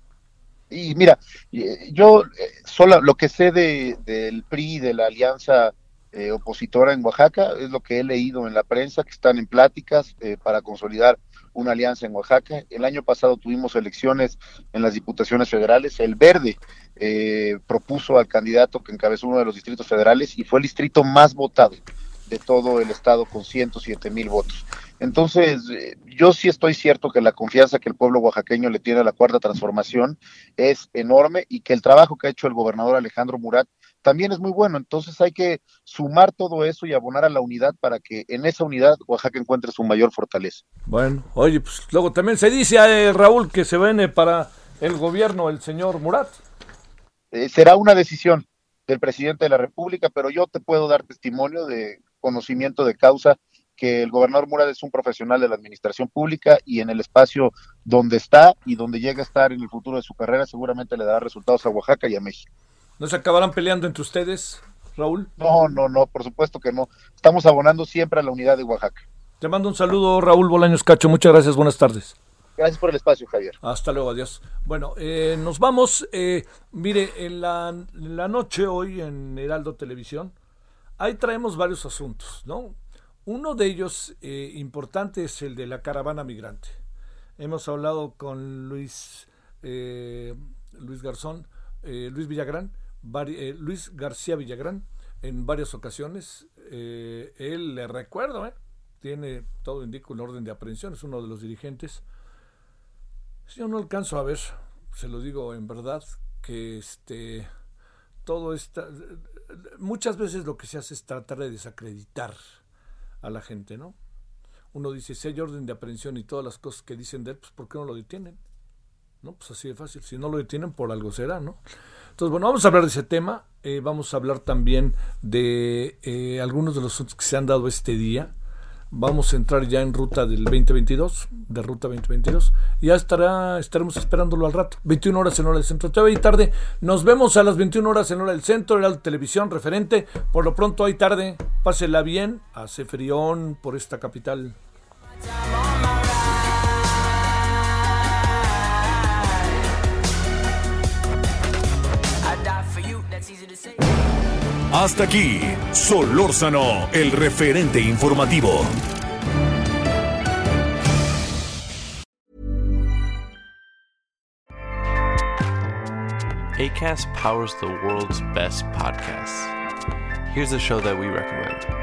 L: Y mira, eh, yo eh, solo lo que sé de, del PRI, de la alianza eh, opositora en Oaxaca, es lo que he leído en la prensa, que están en pláticas para consolidar una alianza en Oaxaca. El año pasado tuvimos elecciones en las diputaciones federales. El Verde propuso al candidato que encabezó uno de los distritos federales y fue el distrito más votado de todo el estado con 107 mil votos. Entonces, eh, yo sí estoy cierto que la confianza que el pueblo oaxaqueño le tiene a la cuarta transformación es enorme y que el trabajo que ha hecho el gobernador Alejandro Murat también es muy bueno. Entonces hay que sumar todo eso y abonar a la unidad para que en esa unidad Oaxaca encuentre su mayor fortaleza.
A: Bueno, oye, pues luego también se dice a eh, Raúl que se viene para el gobierno el señor Murat.
L: Eh, será una decisión del presidente de la República, pero yo te puedo dar testimonio de conocimiento de causa que el gobernador Murad es un profesional de la administración pública y en el espacio donde está y donde llega a estar en el futuro de su carrera seguramente le dará resultados a Oaxaca y a México.
A: ¿No se acabarán peleando entre ustedes, Raúl?
L: No, no, no, por supuesto que no. Estamos abonando siempre a la unidad de Oaxaca.
A: Te mando un saludo, Raúl Bolaños Cacho. Muchas gracias, buenas tardes.
L: Gracias por el espacio, Javier.
A: Hasta luego, adiós. Bueno, eh, nos vamos. Eh, mire, en la, en la noche hoy en Heraldo Televisión, ahí traemos varios asuntos, ¿no? Uno de ellos eh, importante es el de la caravana migrante. Hemos hablado con Luis, eh, Luis Garzón, eh, Luis Villagrán, Luis García Villagrán en varias ocasiones. él, le recuerdo, tiene, todo indica un orden de aprehensión, es uno de los dirigentes. Yo no alcanzo a ver, se lo digo en verdad, que este, todo está, muchas veces lo que se hace es tratar de desacreditar a la gente, ¿no? Uno dice, si hay orden de aprehensión y todas las cosas que dicen de él, pues ¿por qué no lo detienen? ¿No? Pues así de fácil. Si no lo detienen, por algo será, ¿no? Entonces, bueno, vamos a hablar de ese tema. Eh, vamos a hablar también de eh, algunos de los que se han dado este día vamos a entrar ya en ruta del 2022, de ruta 2022. Ya estará, estaremos esperándolo al rato. 21 horas en hora del centro. Todavía hay tarde. Nos vemos a las 21 horas en hora del centro. Era la televisión referente. Por lo pronto hay tarde. Pásela bien. Hace frión por esta capital.
B: Hasta aquí, Solórzano, el referente informativo.
M: ACAST powers the world's best podcasts. Here's a show that we recommend.